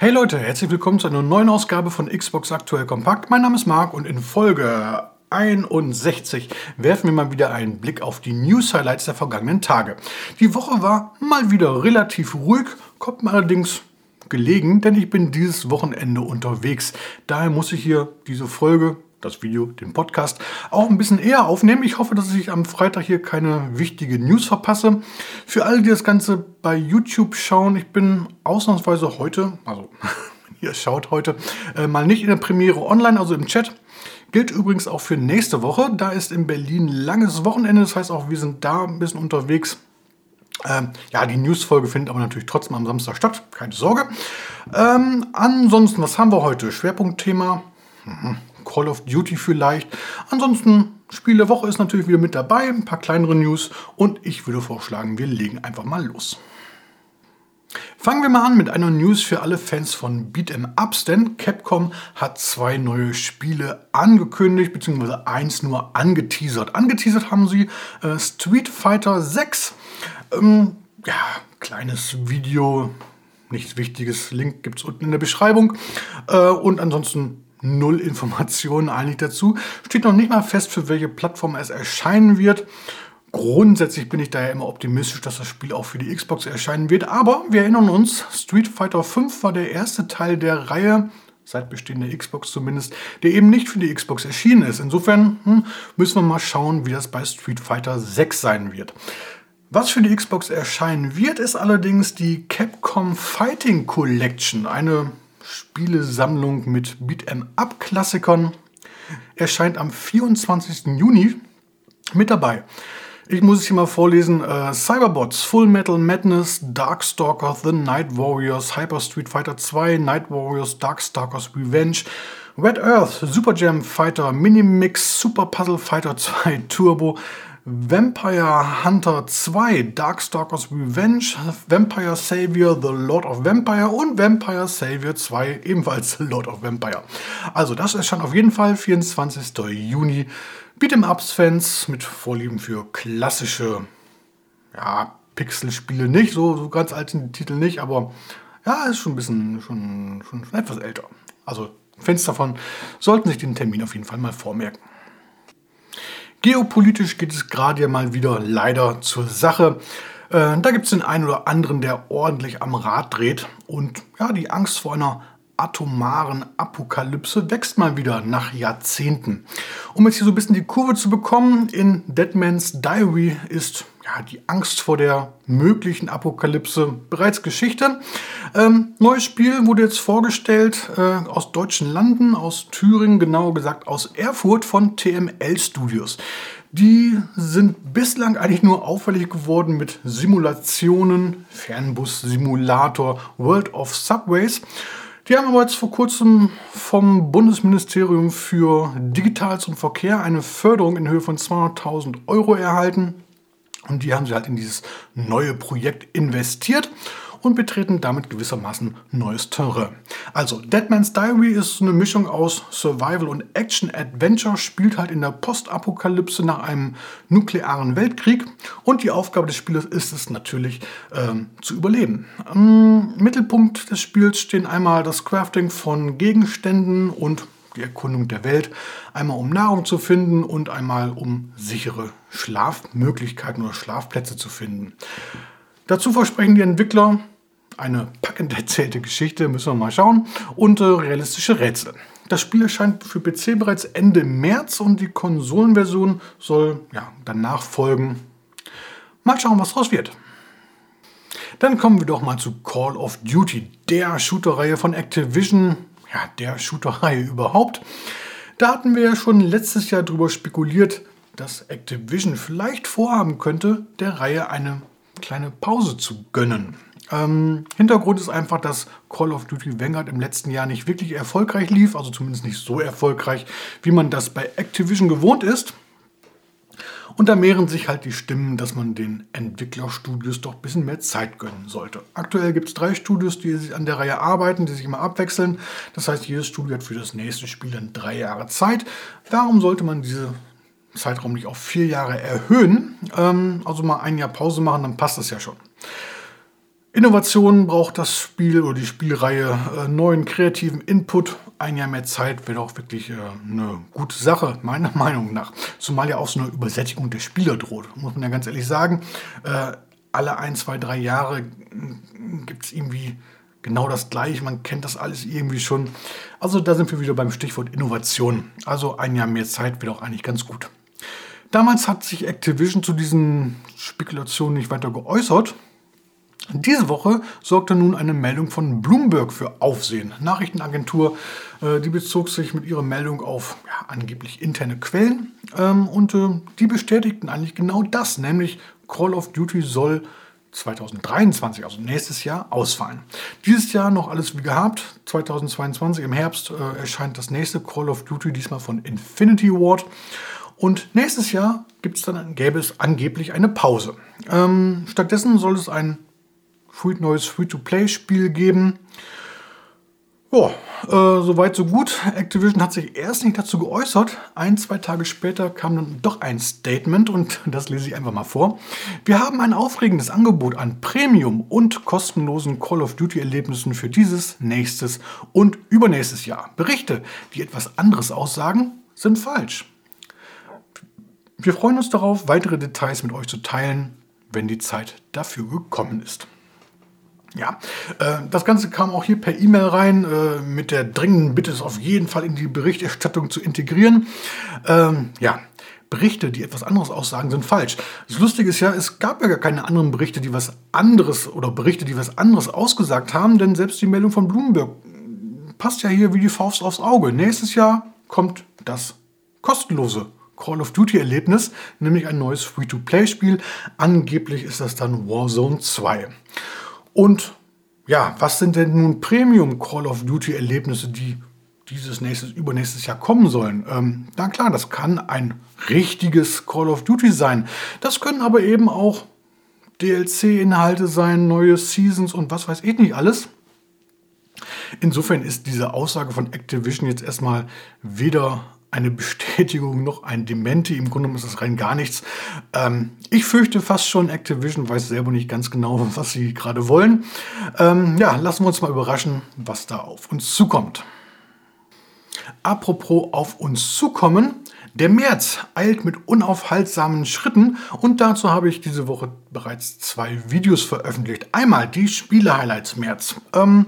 Hey Leute, herzlich willkommen zu einer neuen Ausgabe von Xbox Aktuell Kompakt. Mein Name ist Marc und in Folge 61 werfen wir mal wieder einen Blick auf die News-Highlights der vergangenen Tage. Die Woche war mal wieder relativ ruhig, kommt mir allerdings gelegen, denn ich bin dieses Wochenende unterwegs. Daher muss ich hier diese Folge das Video, den Podcast, auch ein bisschen eher aufnehmen. Ich hoffe, dass ich am Freitag hier keine wichtige News verpasse. Für alle, die das Ganze bei YouTube schauen, ich bin ausnahmsweise heute, also ihr schaut heute, äh, mal nicht in der Premiere online, also im Chat. Gilt übrigens auch für nächste Woche. Da ist in Berlin langes Wochenende, das heißt auch, wir sind da ein bisschen unterwegs. Ähm, ja, die Newsfolge findet aber natürlich trotzdem am Samstag statt, keine Sorge. Ähm, ansonsten, was haben wir heute? Schwerpunktthema. Mhm. Call of Duty vielleicht. Ansonsten, Spiel der Woche ist natürlich wieder mit dabei, ein paar kleinere News und ich würde vorschlagen, wir legen einfach mal los. Fangen wir mal an mit einer News für alle Fans von Beat'em Ups, denn Capcom hat zwei neue Spiele angekündigt, beziehungsweise eins nur angeteasert. Angeteasert haben sie äh, Street Fighter 6. Ähm, ja, kleines Video, nichts Wichtiges, Link gibt es unten in der Beschreibung. Äh, und ansonsten null Informationen eigentlich dazu. Steht noch nicht mal fest, für welche Plattform es erscheinen wird. Grundsätzlich bin ich daher immer optimistisch, dass das Spiel auch für die Xbox erscheinen wird. Aber wir erinnern uns, Street Fighter V war der erste Teil der Reihe, seit Bestehen der Xbox zumindest, der eben nicht für die Xbox erschienen ist. Insofern hm, müssen wir mal schauen, wie das bei Street Fighter 6 sein wird. Was für die Xbox erscheinen wird, ist allerdings die Capcom Fighting Collection, eine Spielesammlung mit Beat'em-up-Klassikern. Erscheint am 24. Juni mit dabei. Ich muss es hier mal vorlesen. Äh, Cyberbots, Full Metal Madness, Darkstalker, The Night Warriors, Hyper Street Fighter 2, Night Warriors, Darkstalkers Revenge, Red Earth, Super Jam Fighter, Minimix, Super Puzzle Fighter 2 Turbo, Vampire Hunter 2, Darkstalkers Revenge, Vampire Savior, The Lord of Vampire und Vampire Savior 2, ebenfalls The Lord of Vampire. Also das erscheint auf jeden Fall 24. Juni. Beat'em Ups Fans mit Vorlieben für klassische ja, Pixel-Spiele nicht, so, so ganz die Titel nicht, aber ja, ist schon ein bisschen, schon, schon etwas älter. Also Fans davon sollten sich den Termin auf jeden Fall mal vormerken. Geopolitisch geht es gerade ja mal wieder leider zur Sache. Äh, da gibt es den einen oder anderen, der ordentlich am Rad dreht. Und ja, die Angst vor einer atomaren Apokalypse wächst mal wieder nach Jahrzehnten. Um jetzt hier so ein bisschen die Kurve zu bekommen, in Deadman's Diary ist ja, die Angst vor der möglichen Apokalypse bereits Geschichte. Ähm, neues Spiel wurde jetzt vorgestellt äh, aus deutschen Landen, aus Thüringen, genauer gesagt aus Erfurt von TML Studios. Die sind bislang eigentlich nur auffällig geworden mit Simulationen, Fernbus-Simulator, World of Subways. Die haben aber jetzt vor kurzem vom Bundesministerium für Digitales und Verkehr eine Förderung in Höhe von 200.000 Euro erhalten. Und die haben sie halt in dieses neue Projekt investiert und betreten damit gewissermaßen neues Terrain. Also Deadman's Diary ist eine Mischung aus Survival und Action Adventure, spielt halt in der Postapokalypse nach einem nuklearen Weltkrieg und die Aufgabe des Spielers ist es natürlich ähm, zu überleben. Im Mittelpunkt des Spiels stehen einmal das Crafting von Gegenständen und die Erkundung der Welt, einmal um Nahrung zu finden und einmal um sichere Schlafmöglichkeiten oder Schlafplätze zu finden. Dazu versprechen die Entwickler eine packend erzählte Geschichte, müssen wir mal schauen, und äh, realistische Rätsel. Das Spiel erscheint für PC bereits Ende März und die Konsolenversion soll ja, danach folgen. Mal schauen, was draus wird. Dann kommen wir doch mal zu Call of Duty, der Shooter-Reihe von Activision, ja, der Shooter-Reihe überhaupt. Da hatten wir ja schon letztes Jahr darüber spekuliert, dass Activision vielleicht vorhaben könnte, der Reihe eine kleine Pause zu gönnen. Ähm, Hintergrund ist einfach, dass Call of Duty Vanguard im letzten Jahr nicht wirklich erfolgreich lief, also zumindest nicht so erfolgreich, wie man das bei Activision gewohnt ist. Und da mehren sich halt die Stimmen, dass man den Entwicklerstudios doch ein bisschen mehr Zeit gönnen sollte. Aktuell gibt es drei Studios, die an der Reihe arbeiten, die sich immer abwechseln. Das heißt, jedes Studio hat für das nächste Spiel dann drei Jahre Zeit. Warum sollte man diese Zeitraum nicht auf vier Jahre erhöhen? Ähm, also mal ein Jahr Pause machen, dann passt das ja schon. Innovation braucht das Spiel oder die Spielreihe äh, neuen kreativen Input. Ein Jahr mehr Zeit wäre auch wirklich äh, eine gute Sache, meiner Meinung nach. Zumal ja auch so eine Übersättigung der Spieler droht, muss man ja ganz ehrlich sagen. Äh, alle ein, zwei, drei Jahre gibt es irgendwie genau das gleiche. Man kennt das alles irgendwie schon. Also da sind wir wieder beim Stichwort Innovation. Also ein Jahr mehr Zeit wäre auch eigentlich ganz gut. Damals hat sich Activision zu diesen Spekulationen nicht weiter geäußert. Diese Woche sorgte nun eine Meldung von Bloomberg für Aufsehen. Nachrichtenagentur, äh, die bezog sich mit ihrer Meldung auf ja, angeblich interne Quellen ähm, und äh, die bestätigten eigentlich genau das, nämlich Call of Duty soll 2023, also nächstes Jahr, ausfallen. Dieses Jahr noch alles wie gehabt. 2022 im Herbst äh, erscheint das nächste Call of Duty, diesmal von Infinity Ward. Und nächstes Jahr gibt es dann, gäbe es angeblich eine Pause. Ähm, stattdessen soll es ein neues Free-to-Play-Spiel geben. Ja, äh, soweit so gut. Activision hat sich erst nicht dazu geäußert. Ein, zwei Tage später kam dann doch ein Statement und das lese ich einfach mal vor. Wir haben ein aufregendes Angebot an Premium und kostenlosen Call of Duty-Erlebnissen für dieses, nächstes und übernächstes Jahr. Berichte, die etwas anderes aussagen, sind falsch. Wir freuen uns darauf, weitere Details mit euch zu teilen, wenn die Zeit dafür gekommen ist. Ja, äh, das Ganze kam auch hier per E-Mail rein äh, mit der dringenden Bitte, es auf jeden Fall in die Berichterstattung zu integrieren. Ähm, ja, Berichte, die etwas anderes aussagen, sind falsch. Das Lustige ist ja, es gab ja gar keine anderen Berichte, die was anderes oder Berichte, die was anderes ausgesagt haben, denn selbst die Meldung von Bloomberg passt ja hier wie die Faust aufs Auge. Nächstes Jahr kommt das kostenlose Call of Duty Erlebnis, nämlich ein neues Free-to-Play-Spiel. Angeblich ist das dann Warzone 2. Und ja, was sind denn nun Premium Call of Duty Erlebnisse, die dieses nächstes, übernächstes Jahr kommen sollen? Ähm, na klar, das kann ein richtiges Call of Duty sein. Das können aber eben auch DLC-Inhalte sein, neue Seasons und was weiß ich nicht alles. Insofern ist diese Aussage von Activision jetzt erstmal weder eine Bestätigung noch ein Dementi. Im Grunde ist das rein gar nichts. Ähm, ich fürchte fast schon, Activision weiß selber nicht ganz genau, was sie gerade wollen. Ähm, ja, lassen wir uns mal überraschen, was da auf uns zukommt. Apropos auf uns zukommen. Der März eilt mit unaufhaltsamen Schritten und dazu habe ich diese Woche bereits zwei Videos veröffentlicht. Einmal die Spiele-Highlights März. Ähm,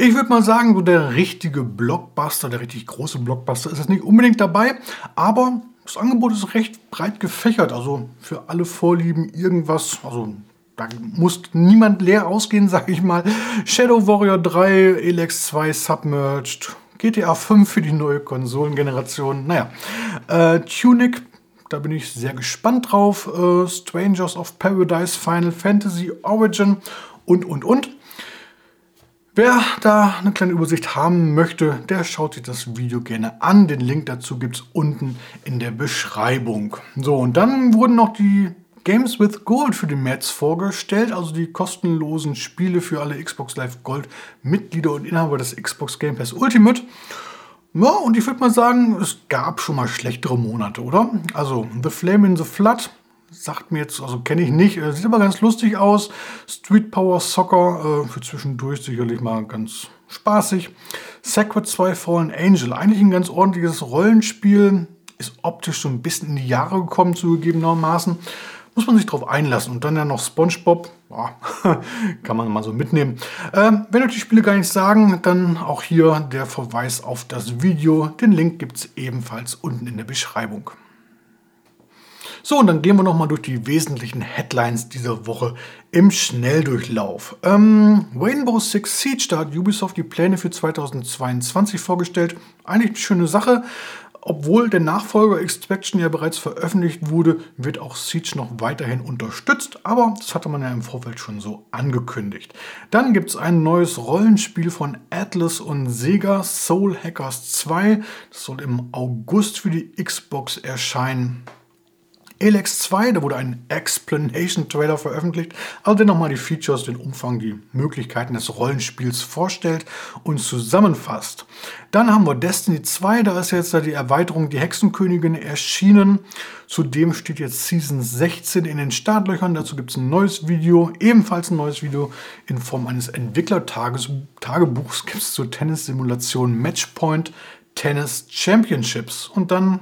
ich würde mal sagen, so der richtige Blockbuster, der richtig große Blockbuster ist jetzt nicht unbedingt dabei, aber das Angebot ist recht breit gefächert. Also für alle Vorlieben irgendwas, also da muss niemand leer ausgehen, sage ich mal. Shadow Warrior 3, Elex 2 Submerged, GTA 5 für die neue Konsolengeneration. Naja, äh, Tunic, da bin ich sehr gespannt drauf. Äh, Strangers of Paradise, Final Fantasy Origin und, und, und. Wer da eine kleine Übersicht haben möchte, der schaut sich das Video gerne an. Den Link dazu gibt es unten in der Beschreibung. So, und dann wurden noch die Games with Gold für den März vorgestellt, also die kostenlosen Spiele für alle Xbox Live Gold Mitglieder und Inhaber des Xbox Game Pass Ultimate. Ja, und ich würde mal sagen, es gab schon mal schlechtere Monate, oder? Also The Flame in the Flood sagt mir jetzt, also kenne ich nicht, äh, sieht aber ganz lustig aus. Street Power Soccer, äh, für zwischendurch sicherlich mal ganz spaßig. Sacred 2 Fallen Angel, eigentlich ein ganz ordentliches Rollenspiel, ist optisch so ein bisschen in die Jahre gekommen, zugegebenermaßen. Muss man sich darauf einlassen. Und dann ja noch SpongeBob, ja, kann man mal so mitnehmen. Ähm, wenn euch die Spiele gar nichts sagen, dann auch hier der Verweis auf das Video. Den Link gibt es ebenfalls unten in der Beschreibung. So, und dann gehen wir nochmal durch die wesentlichen Headlines dieser Woche im Schnelldurchlauf. Ähm, Rainbow Six Siege, da hat Ubisoft die Pläne für 2022 vorgestellt. Eigentlich eine schöne Sache. Obwohl der Nachfolger Extraction ja bereits veröffentlicht wurde, wird auch Siege noch weiterhin unterstützt, aber das hatte man ja im Vorfeld schon so angekündigt. Dann gibt es ein neues Rollenspiel von Atlas und Sega, Soul Hackers 2. Das soll im August für die Xbox erscheinen. Elex 2, da wurde ein Explanation-Trailer veröffentlicht, also der nochmal die Features, den Umfang, die Möglichkeiten des Rollenspiels vorstellt und zusammenfasst. Dann haben wir Destiny 2, da ist jetzt die Erweiterung Die Hexenkönigin erschienen. Zudem steht jetzt Season 16 in den Startlöchern. Dazu gibt es ein neues Video, ebenfalls ein neues Video in Form eines Entwicklertagebuchs gibt es zur Tennissimulation Matchpoint Tennis Championships. Und dann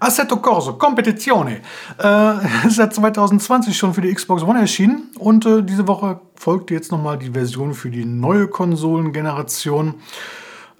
Assetto Corso, Competizione. Äh, ist seit 2020 schon für die Xbox One erschienen und äh, diese Woche folgt jetzt nochmal die Version für die neue Konsolengeneration.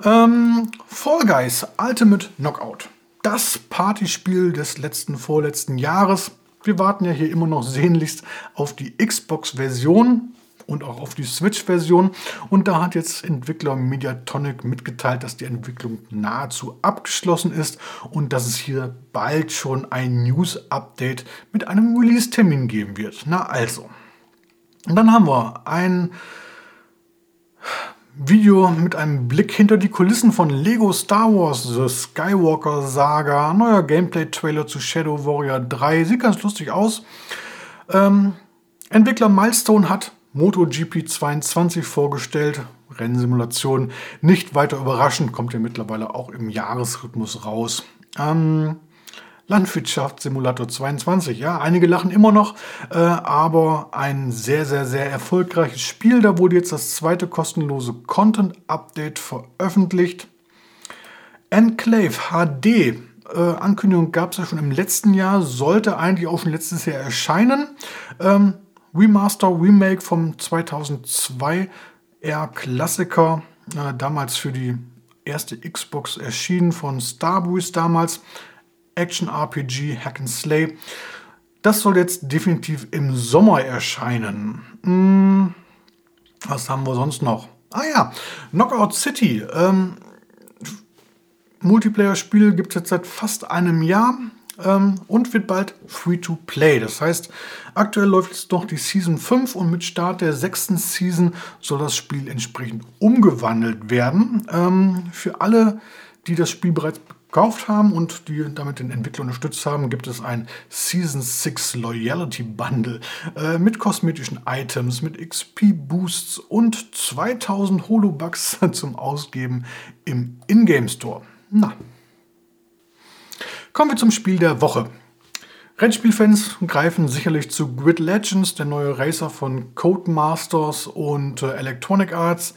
Ähm, Fall Guys Ultimate Knockout. Das Partyspiel des letzten, vorletzten Jahres. Wir warten ja hier immer noch sehnlichst auf die Xbox-Version und auch auf die Switch-Version. Und da hat jetzt Entwickler Mediatonic mitgeteilt, dass die Entwicklung nahezu abgeschlossen ist und dass es hier bald schon ein News-Update mit einem Release-Termin geben wird. Na also. Und dann haben wir ein Video mit einem Blick hinter die Kulissen von Lego Star Wars The Skywalker Saga. Neuer Gameplay-Trailer zu Shadow Warrior 3. Sieht ganz lustig aus. Ähm, Entwickler Milestone hat MotoGP 22 vorgestellt. Rennsimulation. Nicht weiter überraschend, kommt ja mittlerweile auch im Jahresrhythmus raus. Ähm, Landwirtschaftssimulator 22. Ja, einige lachen immer noch, äh, aber ein sehr, sehr, sehr erfolgreiches Spiel. Da wurde jetzt das zweite kostenlose Content-Update veröffentlicht. Enclave HD. Äh, Ankündigung gab es ja schon im letzten Jahr, sollte eigentlich auch schon letztes Jahr erscheinen. Ähm, Remaster, Remake vom 2002 eher Klassiker, äh, damals für die erste Xbox erschienen von Starbreeze damals. Action RPG Hack and Slay. Das soll jetzt definitiv im Sommer erscheinen. Hm, was haben wir sonst noch? Ah ja, Knockout City. Ähm, Multiplayer-Spiel gibt es jetzt seit fast einem Jahr ähm, und wird bald Free-to-Play. Das heißt, aktuell läuft jetzt noch die Season 5 und mit Start der sechsten Season soll das Spiel entsprechend umgewandelt werden. Ähm, für alle, die das Spiel bereits gekauft haben und die damit den Entwickler unterstützt haben, gibt es ein Season 6 Loyalty Bundle äh, mit kosmetischen Items, mit XP Boosts und 2000 Holobucks zum Ausgeben im Ingame Store. Na, Kommen wir zum Spiel der Woche. Rennspielfans greifen sicherlich zu Grid Legends, der neue Racer von Codemasters und äh, Electronic Arts.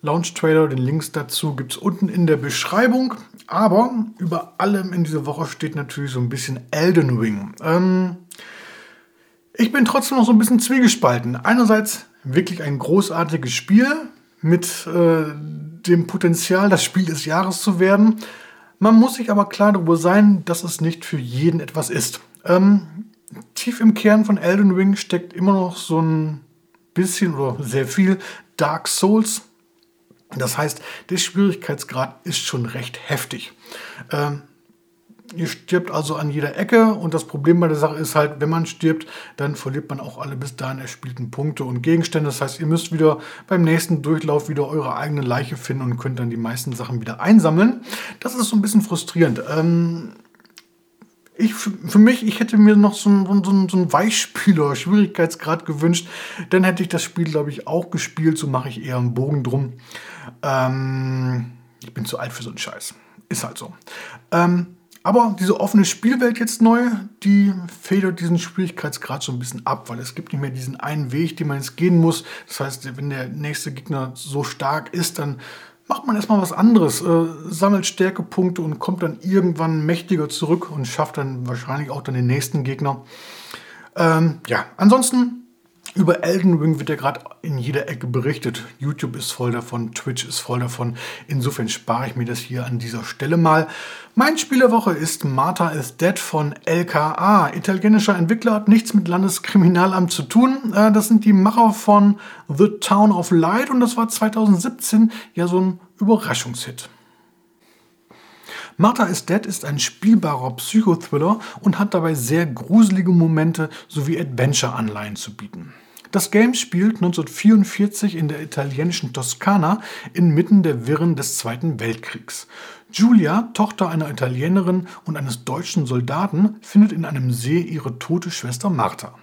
Launch Trailer, den Links dazu gibt es unten in der Beschreibung. Aber über allem in dieser Woche steht natürlich so ein bisschen Elden Ring. Ähm, ich bin trotzdem noch so ein bisschen zwiegespalten. Einerseits wirklich ein großartiges Spiel mit äh, dem Potenzial, das Spiel des Jahres zu werden. Man muss sich aber klar darüber sein, dass es nicht für jeden etwas ist. Ähm, tief im Kern von Elden Ring steckt immer noch so ein bisschen oder sehr viel Dark Souls. Das heißt, der Schwierigkeitsgrad ist schon recht heftig. Ähm, Ihr stirbt also an jeder Ecke und das Problem bei der Sache ist halt, wenn man stirbt, dann verliert man auch alle bis dahin erspielten Punkte und Gegenstände. Das heißt, ihr müsst wieder beim nächsten Durchlauf wieder eure eigene Leiche finden und könnt dann die meisten Sachen wieder einsammeln. Das ist so ein bisschen frustrierend. Ähm, ich, für mich, ich hätte mir noch so einen, so so ein Weichspieler, Schwierigkeitsgrad gewünscht. Dann hätte ich das Spiel, glaube ich, auch gespielt. So mache ich eher einen Bogen drum. Ähm, ich bin zu alt für so einen Scheiß. Ist halt so. Ähm, aber diese offene Spielwelt jetzt neu, die federt diesen Schwierigkeitsgrad so ein bisschen ab, weil es gibt nicht mehr diesen einen Weg, den man jetzt gehen muss. Das heißt, wenn der nächste Gegner so stark ist, dann macht man erstmal was anderes, äh, sammelt Stärkepunkte und kommt dann irgendwann mächtiger zurück und schafft dann wahrscheinlich auch dann den nächsten Gegner. Ähm, ja, ansonsten über Elden Ring wird ja gerade in jeder Ecke berichtet. YouTube ist voll davon, Twitch ist voll davon. Insofern spare ich mir das hier an dieser Stelle mal. Mein Spiel der Woche ist Martha is Dead von LKA. Italienischer Entwickler hat nichts mit Landeskriminalamt zu tun. Äh, das sind die Macher von The Town of Light und das war 2017 ja so ein Überraschungshit. Martha is Dead ist ein spielbarer Psychothriller und hat dabei sehr gruselige Momente sowie Adventure-Anleihen zu bieten. Das Game spielt 1944 in der italienischen Toskana inmitten der Wirren des Zweiten Weltkriegs. Giulia, Tochter einer Italienerin und eines deutschen Soldaten, findet in einem See ihre tote Schwester Martha.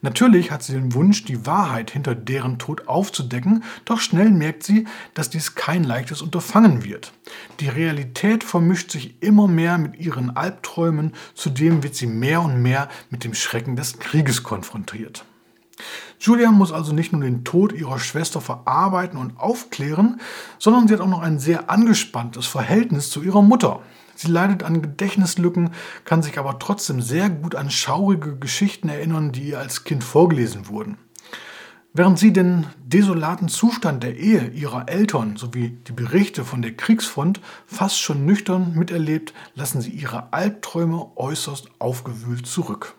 Natürlich hat sie den Wunsch, die Wahrheit hinter deren Tod aufzudecken, doch schnell merkt sie, dass dies kein leichtes Unterfangen wird. Die Realität vermischt sich immer mehr mit ihren Albträumen, zudem wird sie mehr und mehr mit dem Schrecken des Krieges konfrontiert. Julia muss also nicht nur den Tod ihrer Schwester verarbeiten und aufklären, sondern sie hat auch noch ein sehr angespanntes Verhältnis zu ihrer Mutter. Sie leidet an Gedächtnislücken, kann sich aber trotzdem sehr gut an schaurige Geschichten erinnern, die ihr als Kind vorgelesen wurden. Während sie den desolaten Zustand der Ehe ihrer Eltern sowie die Berichte von der Kriegsfront fast schon nüchtern miterlebt, lassen sie ihre Albträume äußerst aufgewühlt zurück.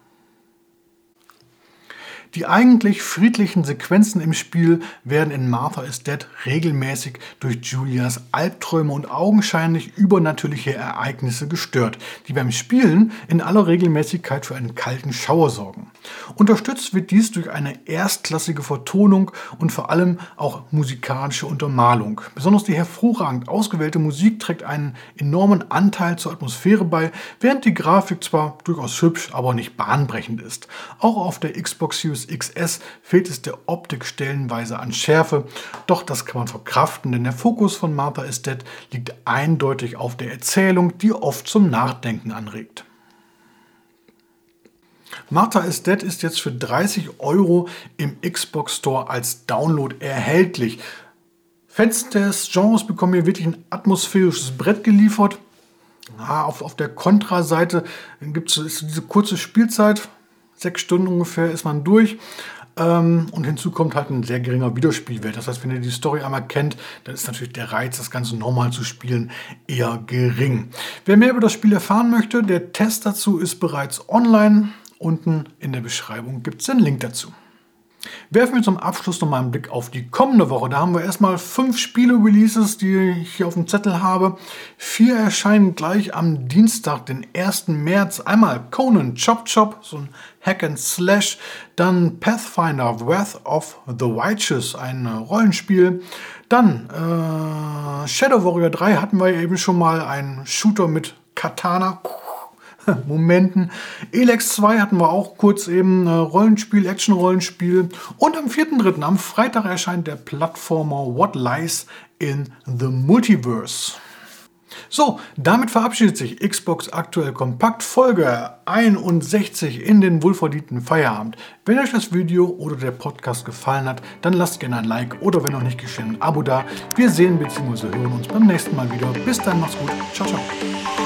Die eigentlich friedlichen Sequenzen im Spiel werden in Martha is Dead regelmäßig durch Julias Albträume und augenscheinlich übernatürliche Ereignisse gestört, die beim Spielen in aller Regelmäßigkeit für einen kalten Schauer sorgen. Unterstützt wird dies durch eine erstklassige Vertonung und vor allem auch musikalische Untermalung. Besonders die hervorragend ausgewählte Musik trägt einen enormen Anteil zur Atmosphäre bei, während die Grafik zwar durchaus hübsch, aber nicht bahnbrechend ist. Auch auf der Xbox Series XS fehlt es der Optik stellenweise an Schärfe, doch das kann man verkraften, denn der Fokus von Martha is Dead liegt eindeutig auf der Erzählung, die oft zum Nachdenken anregt. Martha is Dead ist jetzt für 30 Euro im Xbox Store als Download erhältlich. Fans des Genres bekommen hier wirklich ein atmosphärisches Brett geliefert. Ah, auf, auf der Kontra-Seite gibt es diese kurze Spielzeit, sechs Stunden ungefähr ist man durch. Ähm, und hinzu kommt halt ein sehr geringer Wiederspielwert. Das heißt, wenn ihr die Story einmal kennt, dann ist natürlich der Reiz, das Ganze nochmal zu spielen, eher gering. Wer mehr über das Spiel erfahren möchte, der Test dazu ist bereits online. Unten in der Beschreibung gibt es den Link dazu. Werfen wir zum Abschluss noch mal einen Blick auf die kommende Woche. Da haben wir erstmal fünf Spiele-Releases, die ich hier auf dem Zettel habe. Vier erscheinen gleich am Dienstag, den 1. März. Einmal Conan Chop Chop, so ein Hack and Slash. Dann Pathfinder Wrath of the Righteous, ein Rollenspiel. Dann äh, Shadow Warrior 3 hatten wir eben schon mal, ein Shooter mit Katana. Momenten. Elex 2 hatten wir auch kurz eben, äh, Rollenspiel, Action-Rollenspiel. Und am 4.3., am Freitag erscheint der Plattformer What Lies in the Multiverse. So, damit verabschiedet sich Xbox aktuell kompakt Folge 61 in den wohlverdienten Feierabend. Wenn euch das Video oder der Podcast gefallen hat, dann lasst gerne ein Like oder wenn noch nicht geschehen, ein Abo da. Wir sehen bzw. hören uns beim nächsten Mal wieder. Bis dann, macht's gut. Ciao, ciao.